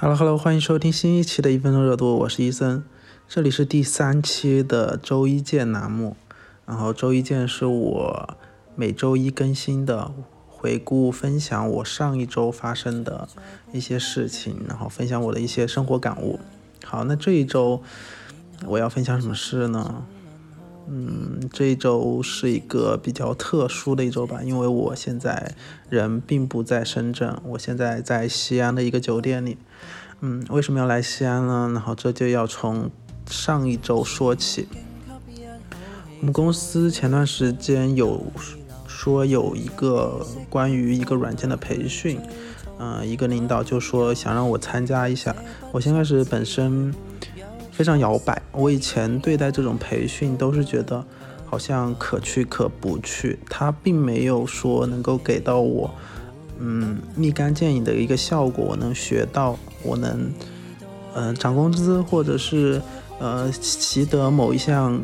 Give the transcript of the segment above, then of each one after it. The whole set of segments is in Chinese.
Hello Hello，欢迎收听新一期的一分钟热度，我是伊森，这里是第三期的周一见栏目。然后周一见是我每周一更新的回顾分享我上一周发生的一些事情，然后分享我的一些生活感悟。好，那这一周我要分享什么事呢？嗯，这一周是一个比较特殊的一周吧，因为我现在人并不在深圳，我现在在西安的一个酒店里。嗯，为什么要来西安呢？然后这就要从上一周说起。我们公司前段时间有说有一个关于一个软件的培训，嗯，一个领导就说想让我参加一下。我先开始本身。非常摇摆。我以前对待这种培训都是觉得好像可去可不去，它并没有说能够给到我嗯立竿见影的一个效果，我能学到，我能嗯涨工资或者是呃习得某一项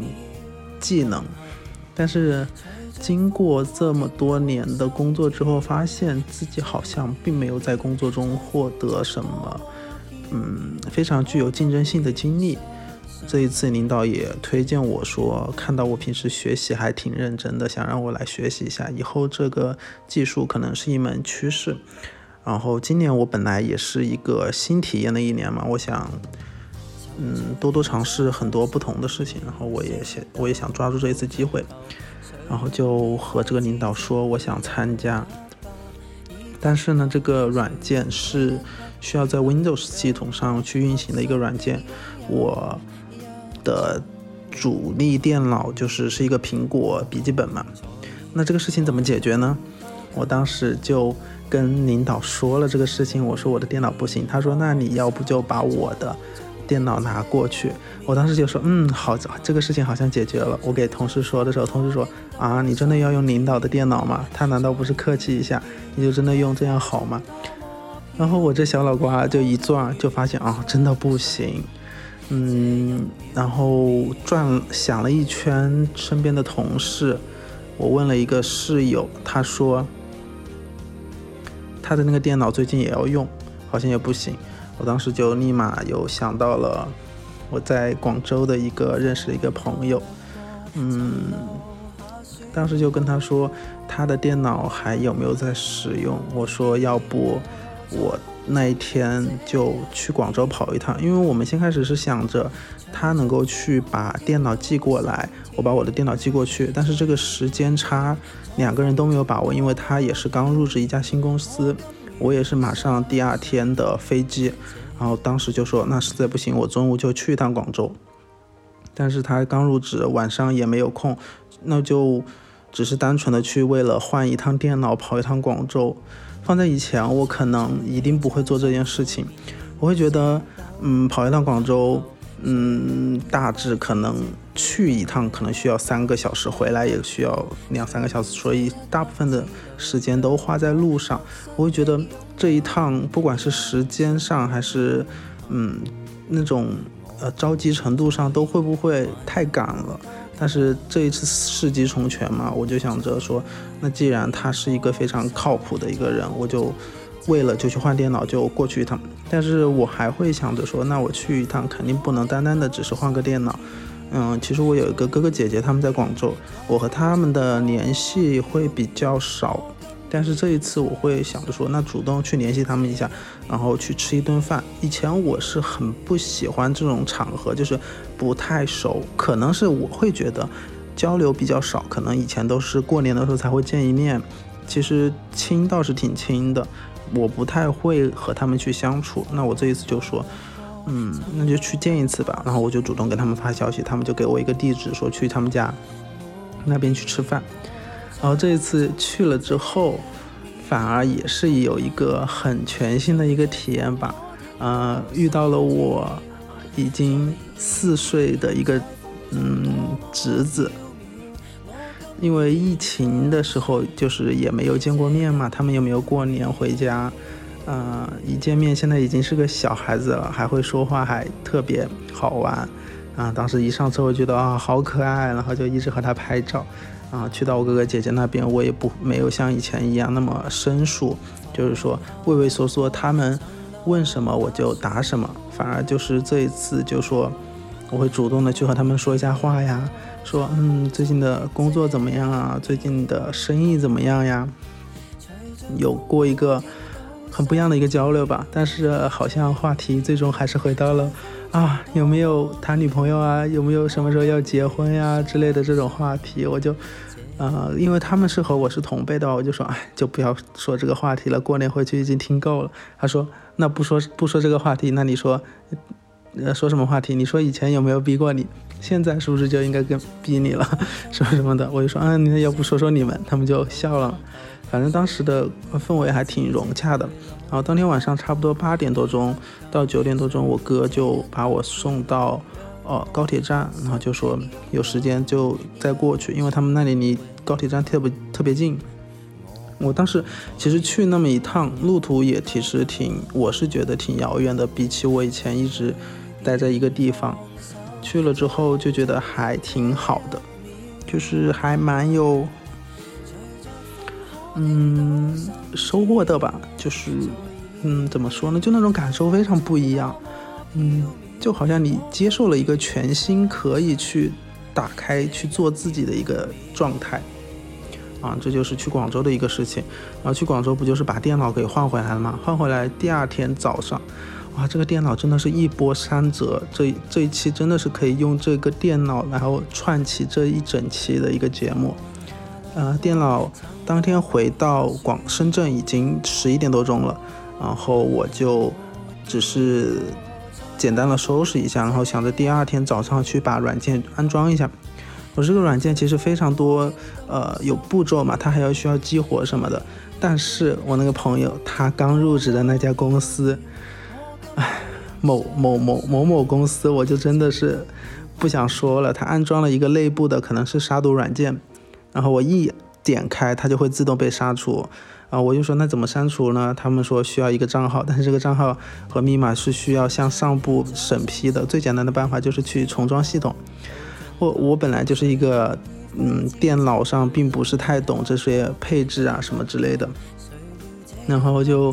技能。但是经过这么多年的工作之后，发现自己好像并没有在工作中获得什么。嗯，非常具有竞争性的经历。这一次领导也推荐我说，看到我平时学习还挺认真的，想让我来学习一下，以后这个技术可能是一门趋势。然后今年我本来也是一个新体验的一年嘛，我想，嗯，多多尝试很多不同的事情。然后我也想，我也想抓住这一次机会，然后就和这个领导说，我想参加。但是呢，这个软件是。需要在 Windows 系统上去运行的一个软件，我的主力电脑就是是一个苹果笔记本嘛。那这个事情怎么解决呢？我当时就跟领导说了这个事情，我说我的电脑不行。他说那你要不就把我的电脑拿过去。我当时就说嗯好，这个事情好像解决了。我给同事说的时候，同事说啊你真的要用领导的电脑吗？他难道不是客气一下，你就真的用这样好吗？然后我这小脑瓜就一转，就发现啊，真的不行。嗯，然后转想了一圈身边的同事，我问了一个室友，他说他的那个电脑最近也要用，好像也不行。我当时就立马又想到了我在广州的一个认识的一个朋友，嗯，当时就跟他说他的电脑还有没有在使用，我说要不。我那一天就去广州跑一趟，因为我们先开始是想着他能够去把电脑寄过来，我把我的电脑寄过去，但是这个时间差两个人都没有把握，因为他也是刚入职一家新公司，我也是马上第二天的飞机，然后当时就说那实在不行，我中午就去一趟广州，但是他刚入职，晚上也没有空，那就只是单纯的去为了换一趟电脑跑一趟广州。放在以前，我可能一定不会做这件事情。我会觉得，嗯，跑一趟广州，嗯，大致可能去一趟可能需要三个小时，回来也需要两三个小时，所以大部分的时间都花在路上。我会觉得这一趟，不管是时间上还是，嗯，那种呃着急程度上，都会不会太赶了？但是这一次世机重拳嘛，我就想着说，那既然他是一个非常靠谱的一个人，我就为了就去换电脑就过去一趟。但是我还会想着说，那我去一趟肯定不能单单的只是换个电脑。嗯，其实我有一个哥哥姐姐他们在广州，我和他们的联系会比较少。但是这一次我会想着说，那主动去联系他们一下，然后去吃一顿饭。以前我是很不喜欢这种场合，就是不太熟，可能是我会觉得交流比较少，可能以前都是过年的时候才会见一面。其实亲倒是挺亲的，我不太会和他们去相处。那我这一次就说，嗯，那就去见一次吧。然后我就主动给他们发消息，他们就给我一个地址，说去他们家那边去吃饭。然后这一次去了之后，反而也是有一个很全新的一个体验吧。呃，遇到了我已经四岁的一个嗯侄子，因为疫情的时候就是也没有见过面嘛，他们又没有过年回家，呃，一见面现在已经是个小孩子了，还会说话，还特别好玩。啊，当时一上车我觉得啊好可爱，然后就一直和他拍照。啊，去到我哥哥姐姐那边，我也不没有像以前一样那么生疏，就是说畏畏缩缩。他们，问什么我就答什么，反而就是这一次就说我会主动的去和他们说一下话呀，说嗯最近的工作怎么样啊，最近的生意怎么样呀，有过一个很不一样的一个交流吧。但是好像话题最终还是回到了啊有没有谈女朋友啊，有没有什么时候要结婚呀之类的这种话题，我就。呃，因为他们是和我是同辈的，我就说，哎，就不要说这个话题了。过年回去已经听够了。他说，那不说不说这个话题，那你说，呃，说什么话题？你说以前有没有逼过你？现在是不是就应该跟逼你了？什么什么的？我就说，啊，那要不说说你们？他们就笑了。反正当时的氛围还挺融洽的。然后当天晚上差不多八点多钟到九点多钟，我哥就把我送到。哦，高铁站，然后就说有时间就再过去，因为他们那里离高铁站特别特别近。我当时其实去那么一趟，路途也其实挺，我是觉得挺遥远的，比起我以前一直待在一个地方，去了之后就觉得还挺好的，就是还蛮有，嗯，收获的吧，就是，嗯，怎么说呢，就那种感受非常不一样，嗯。就好像你接受了一个全新可以去打开去做自己的一个状态，啊，这就是去广州的一个事情。然后去广州不就是把电脑给换回来了吗？换回来第二天早上，哇，这个电脑真的是一波三折。这这一期真的是可以用这个电脑然后串起这一整期的一个节目。呃，电脑当天回到广深圳已经十一点多钟了，然后我就只是。简单的收拾一下，然后想着第二天早上去把软件安装一下。我这个软件其实非常多，呃，有步骤嘛，它还要需要激活什么的。但是我那个朋友他刚入职的那家公司，唉，某某某某某公司，我就真的是不想说了。他安装了一个内部的可能是杀毒软件，然后我一点开，它就会自动被删除。啊，我就说那怎么删除呢？他们说需要一个账号，但是这个账号和密码是需要向上部审批的。最简单的办法就是去重装系统。我我本来就是一个嗯，电脑上并不是太懂这些配置啊什么之类的，然后就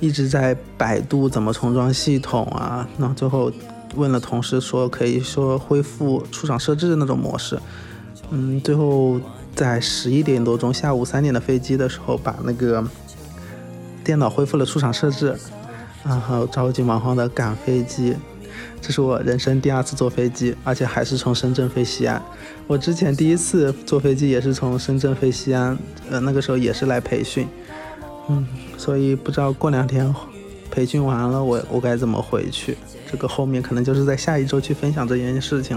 一直在百度怎么重装系统啊。那最后问了同事说可以说恢复出厂设置的那种模式。嗯，最后。在十一点多钟，下午三点的飞机的时候，把那个电脑恢复了出厂设置，然后着急忙慌的赶飞机。这是我人生第二次坐飞机，而且还是从深圳飞西安。我之前第一次坐飞机也是从深圳飞西安，呃，那个时候也是来培训。嗯，所以不知道过两天培训完了，我我该怎么回去？这个后面可能就是在下一周去分享这件事情。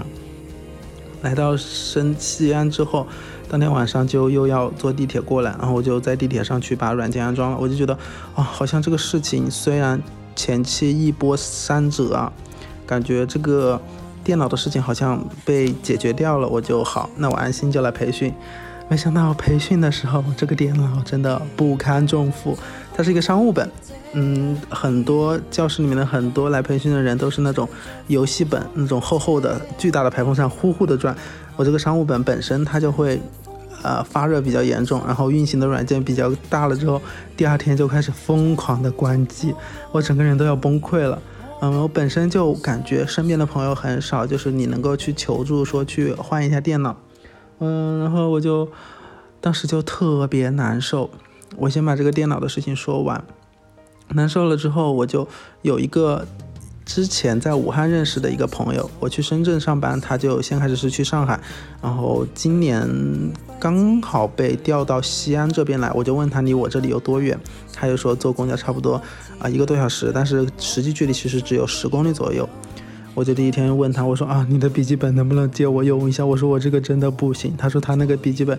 来到深西安之后。当天晚上就又要坐地铁过来，然后我就在地铁上去把软件安装了。我就觉得，啊，好像这个事情虽然前期一波三折啊，感觉这个电脑的事情好像被解决掉了，我就好，那我安心就来培训。没想到培训的时候，这个电脑真的不堪重负，它是一个商务本。嗯，很多教室里面的很多来培训的人都是那种游戏本，那种厚厚的、巨大的排风扇呼呼的转。我这个商务本本身它就会。呃，发热比较严重，然后运行的软件比较大了之后，第二天就开始疯狂的关机，我整个人都要崩溃了。嗯，我本身就感觉身边的朋友很少，就是你能够去求助，说去换一下电脑。嗯，然后我就当时就特别难受。我先把这个电脑的事情说完，难受了之后，我就有一个。之前在武汉认识的一个朋友，我去深圳上班，他就先开始是去上海，然后今年刚好被调到西安这边来，我就问他离我这里有多远，他就说坐公交差不多啊一个多小时，但是实际距离其实只有十公里左右。我就第一天问他，我说啊你的笔记本能不能借我用一下？我说我这个真的不行。他说他那个笔记本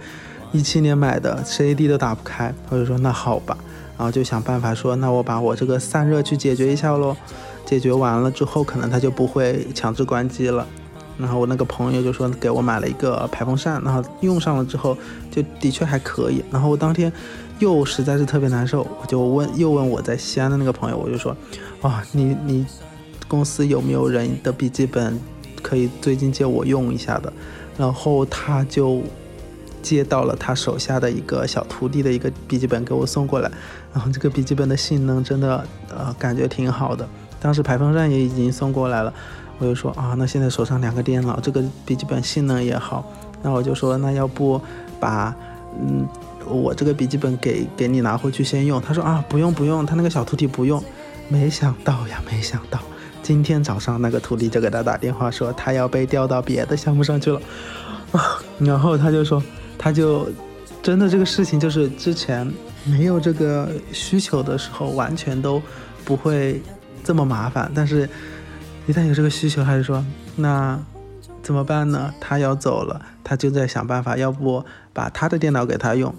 一七年买的，CAD 都打不开。我就说那好吧，然后就想办法说那我把我这个散热去解决一下喽。解决完了之后，可能他就不会强制关机了。然后我那个朋友就说给我买了一个排风扇，然后用上了之后就的确还可以。然后我当天又实在是特别难受，我就问又问我在西安的那个朋友，我就说啊，你你公司有没有人的笔记本可以最近借我用一下的？然后他就接到了他手下的一个小徒弟的一个笔记本给我送过来，然后这个笔记本的性能真的呃感觉挺好的。当时排风扇也已经送过来了，我就说啊，那现在手上两个电脑，这个笔记本性能也好，那我就说那要不把嗯我这个笔记本给给你拿回去先用。他说啊不用不用，他那个小徒弟不用。没想到呀，没想到今天早上那个徒弟就给他打电话说他要被调到别的项目上去了啊，然后他就说他就真的这个事情就是之前没有这个需求的时候完全都不会。这么麻烦，但是，一旦有这个需求，还是说那怎么办呢？他要走了，他就在想办法，要不把他的电脑给他用。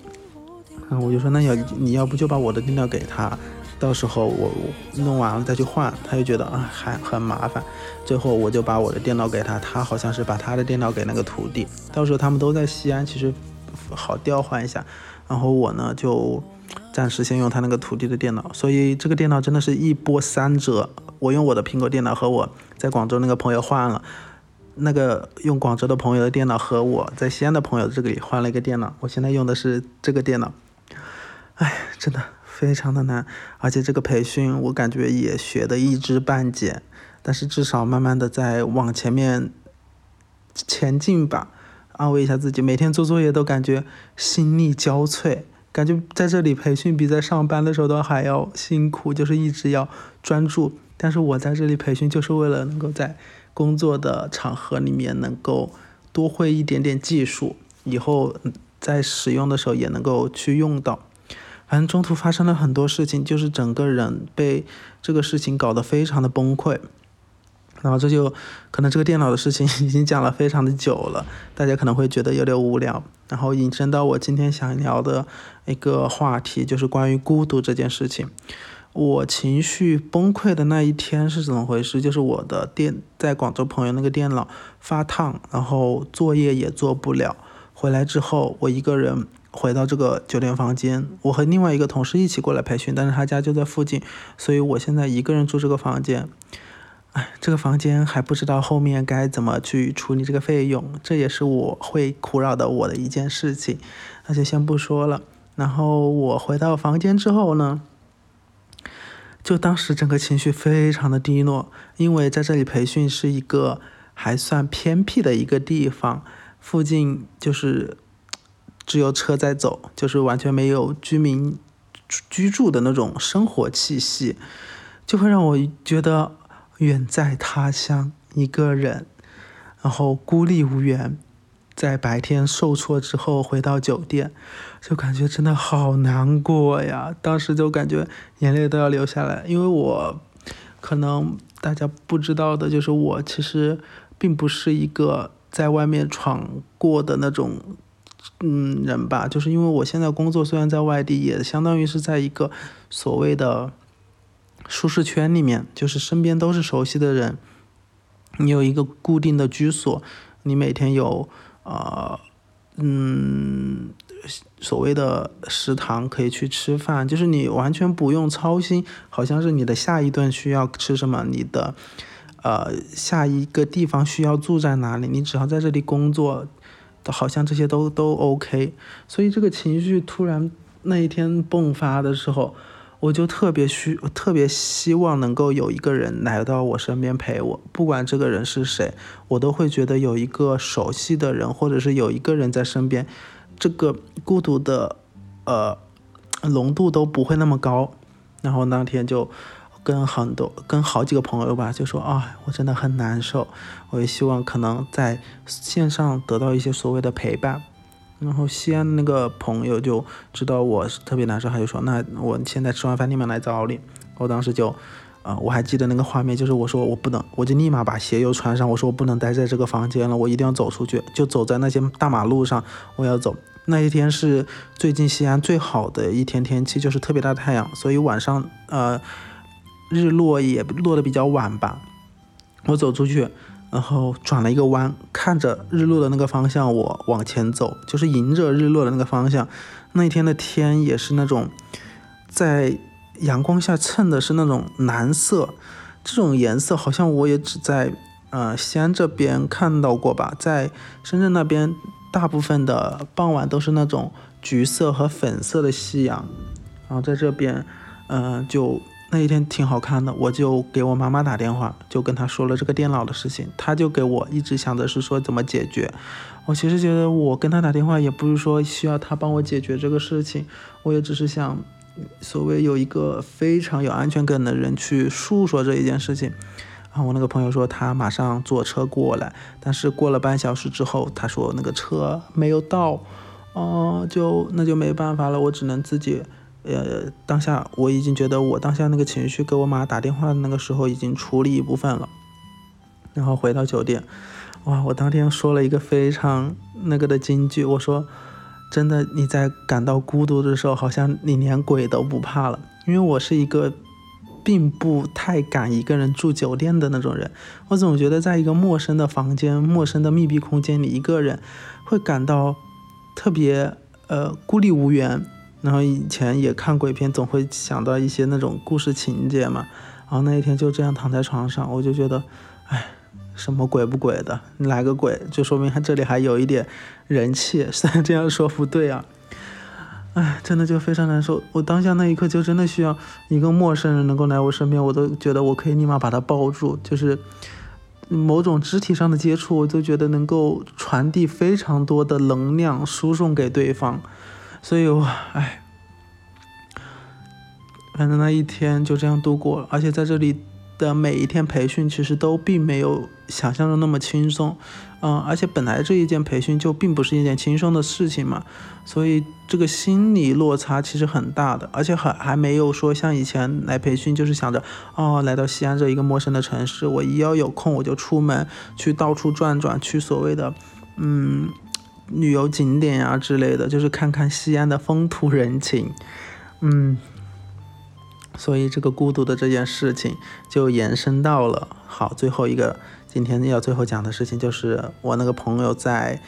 嗯，我就说那要你要不就把我的电脑给他，到时候我弄完了再去换。他就觉得啊还很麻烦，最后我就把我的电脑给他，他好像是把他的电脑给那个徒弟，到时候他们都在西安，其实好调换一下。然后我呢就。暂时先用他那个徒弟的电脑，所以这个电脑真的是一波三折。我用我的苹果电脑和我在广州那个朋友换了，那个用广州的朋友的电脑和我在西安的朋友这里换了一个电脑。我现在用的是这个电脑，哎，真的非常的难，而且这个培训我感觉也学的一知半解，但是至少慢慢的在往前面前进吧。安慰一下自己，每天做作业都感觉心力交瘁。感觉在这里培训比在上班的时候都还要辛苦，就是一直要专注。但是我在这里培训，就是为了能够在工作的场合里面能够多会一点点技术，以后在使用的时候也能够去用到。反正中途发生了很多事情，就是整个人被这个事情搞得非常的崩溃。然后这就可能这个电脑的事情 已经讲了非常的久了，大家可能会觉得有点无聊。然后引申到我今天想聊的一个话题，就是关于孤独这件事情。我情绪崩溃的那一天是怎么回事？就是我的电在广州朋友那个电脑发烫，然后作业也做不了。回来之后，我一个人回到这个酒店房间，我和另外一个同事一起过来培训，但是他家就在附近，所以我现在一个人住这个房间。哎，这个房间还不知道后面该怎么去处理这个费用，这也是我会苦扰的我的一件事情，那就先不说了。然后我回到房间之后呢，就当时整个情绪非常的低落，因为在这里培训是一个还算偏僻的一个地方，附近就是只有车在走，就是完全没有居民居住的那种生活气息，就会让我觉得。远在他乡，一个人，然后孤立无援，在白天受挫之后回到酒店，就感觉真的好难过呀！当时就感觉眼泪都要流下来，因为我可能大家不知道的就是，我其实并不是一个在外面闯过的那种嗯人吧，就是因为我现在工作虽然在外地，也相当于是在一个所谓的。舒适圈里面，就是身边都是熟悉的人，你有一个固定的居所，你每天有呃嗯所谓的食堂可以去吃饭，就是你完全不用操心，好像是你的下一顿需要吃什么，你的呃下一个地方需要住在哪里，你只要在这里工作，好像这些都都 OK。所以这个情绪突然那一天迸发的时候。我就特别需特别希望能够有一个人来到我身边陪我，不管这个人是谁，我都会觉得有一个熟悉的人，或者是有一个人在身边，这个孤独的呃浓度都不会那么高。然后那天就跟很多跟好几个朋友吧，就说啊，我真的很难受，我也希望可能在线上得到一些所谓的陪伴。然后西安那个朋友就知道我是特别难受，他就说：“那我现在吃完饭立马来找你。”我当时就，啊，我还记得那个画面，就是我说我不能，我就立马把鞋又穿上，我说我不能待在这个房间了，我一定要走出去，就走在那些大马路上，我要走。那一天是最近西安最好的一天天气，就是特别大太阳，所以晚上呃日落也落的比较晚吧。我走出去。然后转了一个弯，看着日落的那个方向，我往前走，就是迎着日落的那个方向。那一天的天也是那种，在阳光下衬的是那种蓝色，这种颜色好像我也只在呃西安这边看到过吧，在深圳那边大部分的傍晚都是那种橘色和粉色的夕阳，然后在这边，嗯，就那一天挺好看的，我就给我妈妈打电话，就跟她说了这个电脑的事情，她就给我一直想的是说怎么解决。我其实觉得我跟她打电话也不是说需要她帮我解决这个事情，我也只是想，所谓有一个非常有安全感的人去诉说这一件事情。然后我那个朋友说他马上坐车过来，但是过了半小时之后，他说那个车没有到，哦，就那就没办法了，我只能自己，呃，当下我已经觉得我当下那个情绪给我妈打电话的那个时候已经处理一部分了，然后回到酒店，哇，我当天说了一个非常那个的金句，我说，真的你在感到孤独的时候，好像你连鬼都不怕了，因为我是一个。并不太敢一个人住酒店的那种人，我总觉得在一个陌生的房间、陌生的密闭空间里，一个人会感到特别呃孤立无援。然后以前也看鬼片，总会想到一些那种故事情节嘛。然后那一天就这样躺在床上，我就觉得，哎，什么鬼不鬼的，来个鬼就说明他这里还有一点人气。虽然这样说不对啊。哎，真的就非常难受。我当下那一刻就真的需要一个陌生人能够来我身边，我都觉得我可以立马把他抱住，就是某种肢体上的接触，我都觉得能够传递非常多的能量输送给对方。所以，我哎，反正那一天就这样度过了，而且在这里。的每一天培训其实都并没有想象中那么轻松，嗯，而且本来这一件培训就并不是一件轻松的事情嘛，所以这个心理落差其实很大的，而且还还没有说像以前来培训就是想着，哦，来到西安这一个陌生的城市，我一要有空我就出门去到处转转，去所谓的嗯旅游景点啊之类的，就是看看西安的风土人情，嗯。所以这个孤独的这件事情就延伸到了好最后一个今天要最后讲的事情，就是我那个朋友在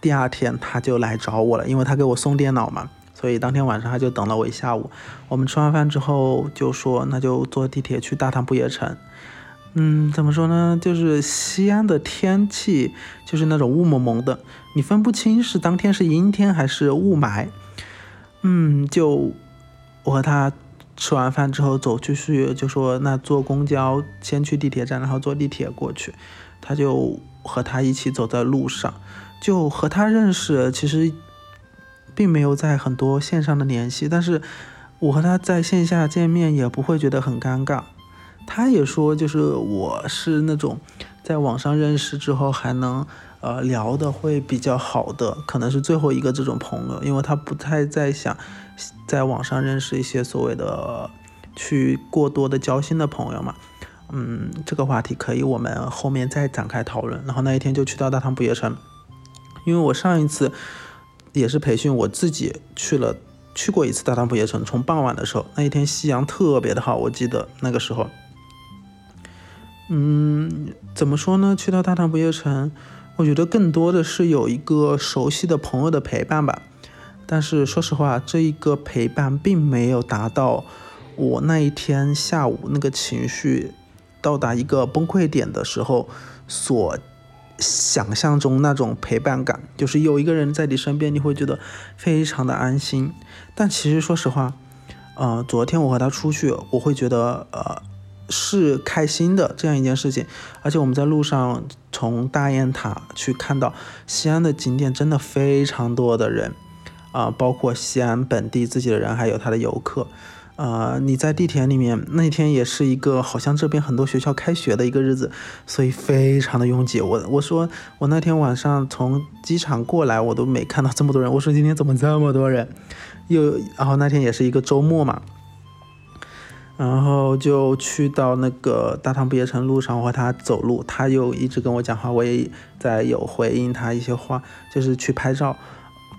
第二天他就来找我了，因为他给我送电脑嘛，所以当天晚上他就等了我一下午。我们吃完饭之后就说那就坐地铁去大唐不夜城。嗯，怎么说呢？就是西安的天气就是那种雾蒙蒙的，你分不清是当天是阴天还是雾霾。嗯，就我和他。吃完饭之后走出去，就说那坐公交先去地铁站，然后坐地铁过去。他就和他一起走在路上，就和他认识，其实并没有在很多线上的联系，但是我和他在线下见面也不会觉得很尴尬。他也说，就是我是那种在网上认识之后还能呃聊的会比较好的，可能是最后一个这种朋友，因为他不太在想。在网上认识一些所谓的去过多的交心的朋友嘛，嗯，这个话题可以我们后面再展开讨论。然后那一天就去到大唐不夜城，因为我上一次也是培训，我自己去了去过一次大唐不夜城。从傍晚的时候，那一天夕阳特别的好，我记得那个时候，嗯，怎么说呢？去到大唐不夜城，我觉得更多的是有一个熟悉的朋友的陪伴吧。但是说实话，这一个陪伴并没有达到我那一天下午那个情绪到达一个崩溃点的时候所想象中那种陪伴感，就是有一个人在你身边，你会觉得非常的安心。但其实说实话，呃，昨天我和他出去，我会觉得呃是开心的这样一件事情。而且我们在路上从大雁塔去看到西安的景点，真的非常多的人。啊，包括西安本地自己的人，还有他的游客，呃，你在地铁里面那天也是一个好像这边很多学校开学的一个日子，所以非常的拥挤。我我说我那天晚上从机场过来，我都没看到这么多人。我说今天怎么这么多人？又然后那天也是一个周末嘛，然后就去到那个大唐不夜城路上，我和他走路，他又一直跟我讲话，我也在有回应他一些话，就是去拍照。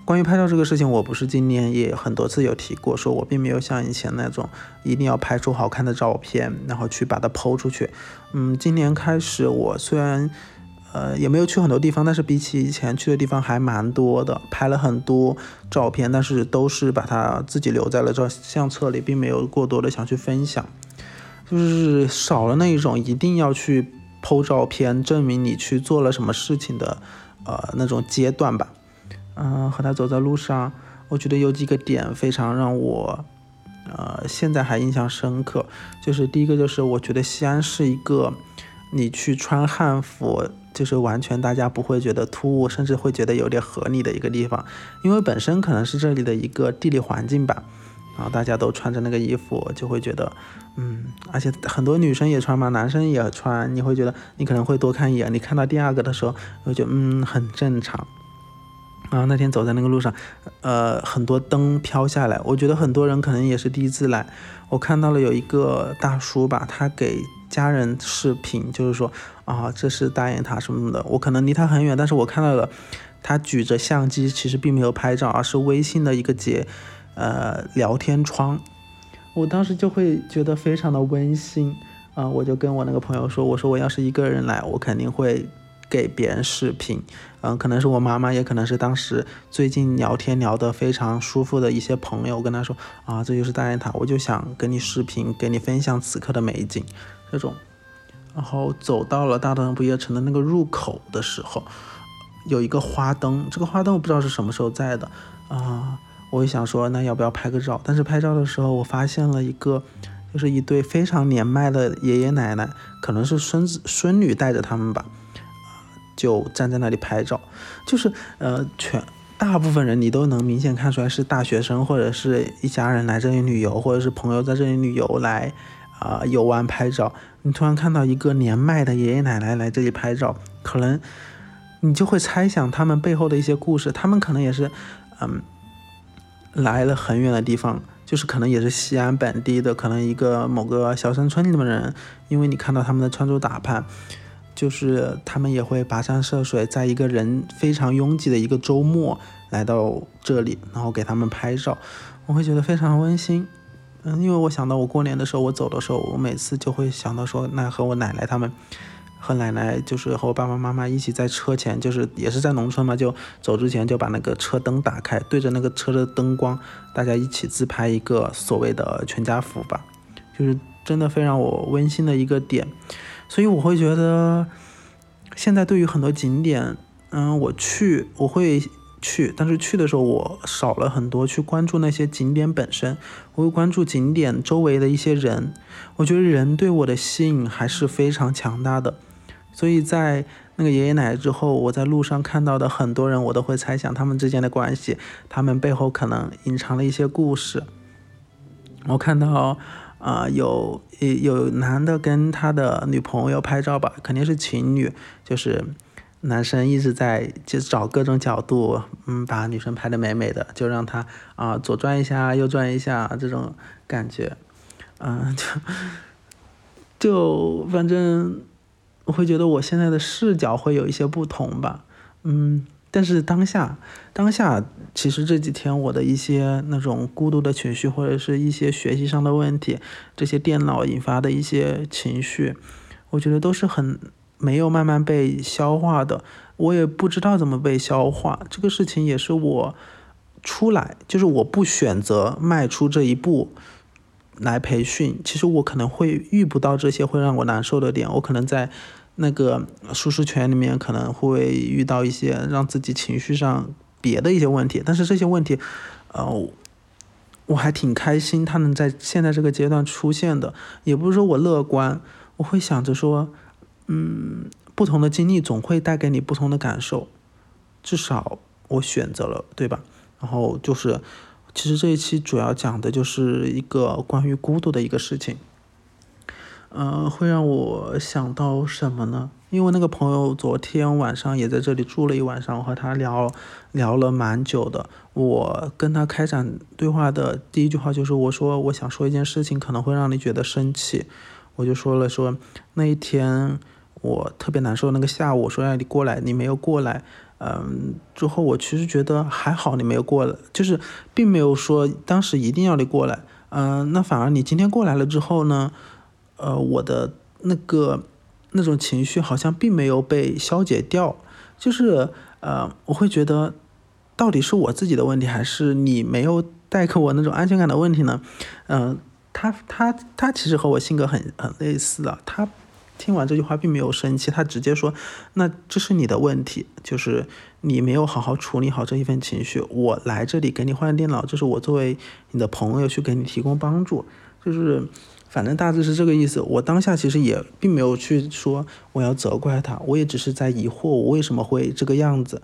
关于拍照这个事情，我不是今年也很多次有提过，说我并没有像以前那种一定要拍出好看的照片，然后去把它抛出去。嗯，今年开始，我虽然呃也没有去很多地方，但是比起以前去的地方还蛮多的，拍了很多照片，但是都是把它自己留在了照相册里，并没有过多的想去分享，就是少了那一种一定要去剖照片证明你去做了什么事情的。呃那种阶段吧。嗯，和他走在路上，我觉得有几个点非常让我呃现在还印象深刻。就是第一个就是我觉得西安是一个你去穿汉服。就是完全大家不会觉得突兀，甚至会觉得有点合理的一个地方，因为本身可能是这里的一个地理环境吧，然后大家都穿着那个衣服，就会觉得，嗯，而且很多女生也穿嘛，男生也穿，你会觉得你可能会多看一眼，你看到第二个的时候，我觉得嗯很正常。然后那天走在那个路上，呃，很多灯飘下来，我觉得很多人可能也是第一次来，我看到了有一个大叔吧，他给。家人视频就是说啊，这是大雁塔什么的，我可能离他很远，但是我看到了他举着相机，其实并没有拍照，而是微信的一个解呃聊天窗。我当时就会觉得非常的温馨啊，我就跟我那个朋友说，我说我要是一个人来，我肯定会给别人视频，嗯，可能是我妈妈，也可能是当时最近聊天聊得非常舒服的一些朋友，跟他说啊，这就是大雁塔，我就想跟你视频，给你分享此刻的美景。这种，然后走到了大唐不夜城的那个入口的时候，有一个花灯，这个花灯我不知道是什么时候在的啊，我也想说那要不要拍个照？但是拍照的时候，我发现了一个，就是一对非常年迈的爷爷奶奶，可能是孙子孙女带着他们吧，就站在那里拍照，就是呃全大部分人你都能明显看出来是大学生或者是一家人来这里旅游，或者是朋友在这里旅游来。啊，游玩拍照，你突然看到一个年迈的爷爷奶奶来这里拍照，可能你就会猜想他们背后的一些故事。他们可能也是，嗯，来了很远的地方，就是可能也是西安本地的，可能一个某个小山村里的人。因为你看到他们的穿着打扮，就是他们也会跋山涉水，在一个人非常拥挤的一个周末来到这里，然后给他们拍照，我会觉得非常温馨。嗯，因为我想到我过年的时候，我走的时候，我每次就会想到说，那和我奶奶他们，和奶奶就是和我爸爸妈妈一起在车前，就是也是在农村嘛，就走之前就把那个车灯打开，对着那个车的灯光，大家一起自拍一个所谓的全家福吧，就是真的非常我温馨的一个点，所以我会觉得，现在对于很多景点，嗯，我去我会。去，但是去的时候我少了很多去关注那些景点本身，我会关注景点周围的一些人。我觉得人对我的吸引还是非常强大的，所以在那个爷爷奶奶之后，我在路上看到的很多人，我都会猜想他们之间的关系，他们背后可能隐藏了一些故事。我看到啊，有有男的跟他的女朋友拍照吧，肯定是情侣，就是。男生一直在就找各种角度，嗯，把女生拍的美美的，就让她啊左转一下，右转一下，这种感觉，嗯，就就反正我会觉得我现在的视角会有一些不同吧，嗯，但是当下当下其实这几天我的一些那种孤独的情绪，或者是一些学习上的问题，这些电脑引发的一些情绪，我觉得都是很。没有慢慢被消化的，我也不知道怎么被消化。这个事情也是我出来，就是我不选择迈出这一步来培训。其实我可能会遇不到这些会让我难受的点，我可能在那个舒适圈里面可能会遇到一些让自己情绪上别的一些问题。但是这些问题，呃，我还挺开心，他能在现在这个阶段出现的。也不是说我乐观，我会想着说。嗯，不同的经历总会带给你不同的感受，至少我选择了，对吧？然后就是，其实这一期主要讲的就是一个关于孤独的一个事情。嗯，会让我想到什么呢？因为那个朋友昨天晚上也在这里住了一晚上，我和他聊聊了蛮久的。我跟他开展对话的第一句话就是，我说我想说一件事情，可能会让你觉得生气。我就说了说那一天。我特别难受，那个下午我说让你过来，你没有过来，嗯，之后我其实觉得还好你没有过来，就是并没有说当时一定要你过来，嗯，那反而你今天过来了之后呢，呃，我的那个那种情绪好像并没有被消解掉，就是呃，我会觉得到底是我自己的问题，还是你没有带给我那种安全感的问题呢？嗯，他他他其实和我性格很很类似的，他。听完这句话并没有生气，他直接说：“那这是你的问题，就是你没有好好处理好这一份情绪。我来这里给你换电脑，这是我作为你的朋友去给你提供帮助，就是反正大致是这个意思。我当下其实也并没有去说我要责怪他，我也只是在疑惑我为什么会这个样子。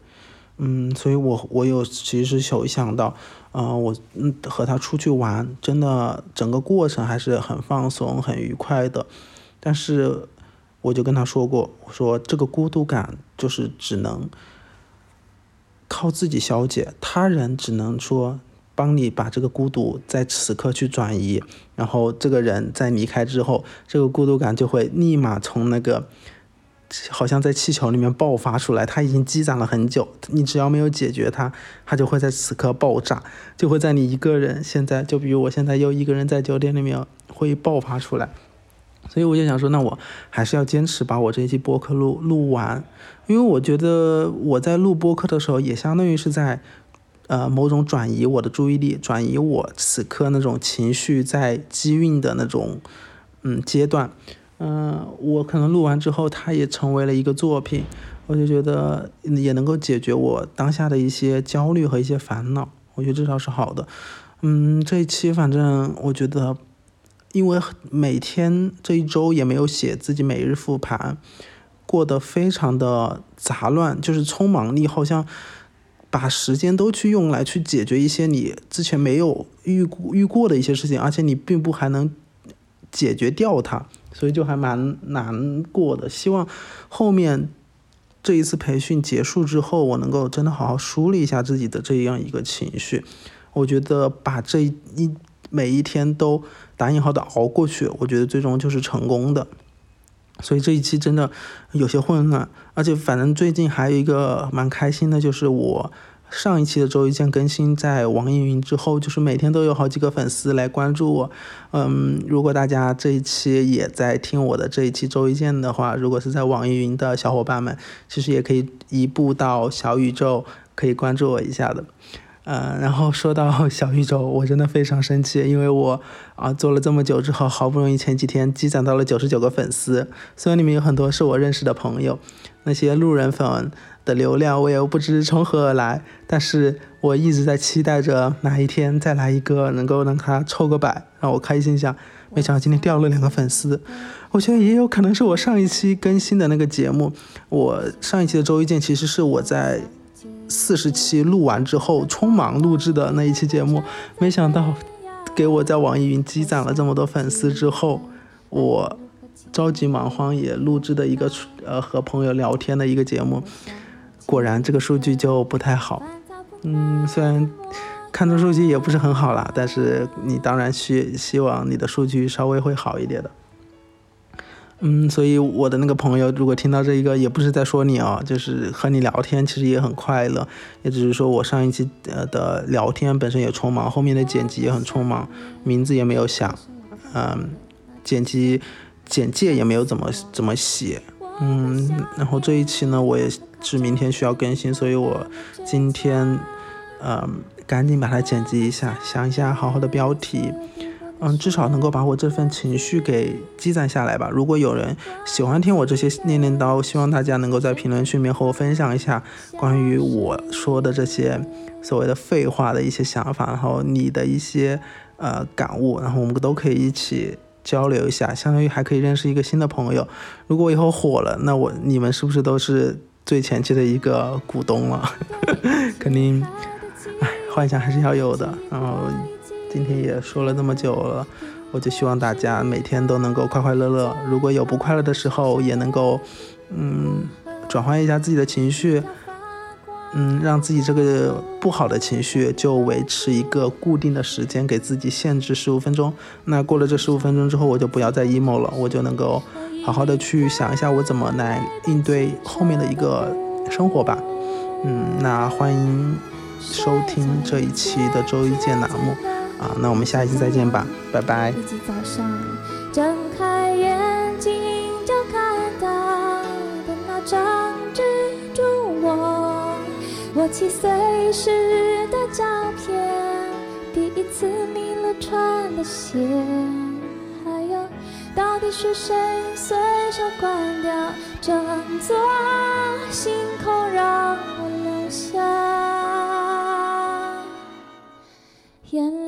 嗯，所以我我有其实是有想到。”啊，我嗯和他出去玩，真的整个过程还是很放松、很愉快的。但是我就跟他说过，我说这个孤独感就是只能靠自己消解，他人只能说帮你把这个孤独在此刻去转移，然后这个人在离开之后，这个孤独感就会立马从那个。好像在气球里面爆发出来，它已经积攒了很久，你只要没有解决它，它就会在此刻爆炸，就会在你一个人现在，就比如我现在又一个人在酒店里面会爆发出来，所以我就想说，那我还是要坚持把我这一期播客录录完，因为我觉得我在录播客的时候，也相当于是在呃某种转移我的注意力，转移我此刻那种情绪在积运的那种嗯阶段。嗯，我可能录完之后，它也成为了一个作品，我就觉得也能够解决我当下的一些焦虑和一些烦恼，我觉得至少是好的。嗯，这一期反正我觉得，因为每天这一周也没有写自己每日复盘，过得非常的杂乱，就是匆忙，你好像把时间都去用来去解决一些你之前没有遇遇过的一些事情，而且你并不还能解决掉它。所以就还蛮难过的，希望后面这一次培训结束之后，我能够真的好好梳理一下自己的这样一个情绪。我觉得把这一每一天都打引号的熬过去，我觉得最终就是成功的。所以这一期真的有些混乱，而且反正最近还有一个蛮开心的，就是我。上一期的周一见更新在网易云之后，就是每天都有好几个粉丝来关注我。嗯，如果大家这一期也在听我的这一期周一见的话，如果是在网易云的小伙伴们，其实也可以移步到小宇宙，可以关注我一下的。嗯，然后说到 小宇宙，我真的非常生气，因为我啊做了这么久之后，好不容易前几天积攒到了九十九个粉丝，虽然里面有很多是我认识的朋友，那些路人粉。的流量我也不知从何而来，但是我一直在期待着哪一天再来一个能够让他凑个百，让我开心一下。没想到今天掉了两个粉丝，我觉得也有可能是我上一期更新的那个节目，我上一期的周一见其实是我在四十期录完之后匆忙录制的那一期节目，没想到给我在网易云积攒了这么多粉丝之后，我着急忙慌也录制的一个呃和朋友聊天的一个节目。果然这个数据就不太好，嗯，虽然看这数据也不是很好啦，但是你当然希希望你的数据稍微会好一点的，嗯，所以我的那个朋友如果听到这一个，也不是在说你啊，就是和你聊天其实也很快乐，也只是说我上一期呃的聊天本身也匆忙，后面的剪辑也很匆忙，名字也没有想，嗯，剪辑简介也没有怎么怎么写，嗯，然后这一期呢，我也。是明天需要更新，所以我今天，嗯，赶紧把它剪辑一下，想一下好好的标题，嗯，至少能够把我这份情绪给积攒下来吧。如果有人喜欢听我这些念念叨，希望大家能够在评论区里面和我分享一下关于我说的这些所谓的废话的一些想法，然后你的一些呃感悟，然后我们都可以一起交流一下，相当于还可以认识一个新的朋友。如果以后火了，那我你们是不是都是？最前期的一个股东了，肯定，哎，幻想还是要有的。然后今天也说了这么久了，我就希望大家每天都能够快快乐乐。如果有不快乐的时候，也能够，嗯，转换一下自己的情绪，嗯，让自己这个不好的情绪就维持一个固定的时间，给自己限制十五分钟。那过了这十五分钟之后，我就不要再 emo 了，我就能够。好好的去想一下，我怎么来应对后面的一个生活吧。嗯，那欢迎收听这一期的周一见栏目啊，那我们下一期再见吧，拜拜。一早上睁开眼睛就看到的那张蜘蛛网，我七岁时的照片，第一次迷路穿的鞋，还有到底是谁随手关掉整座星空，让我留下。眼泪。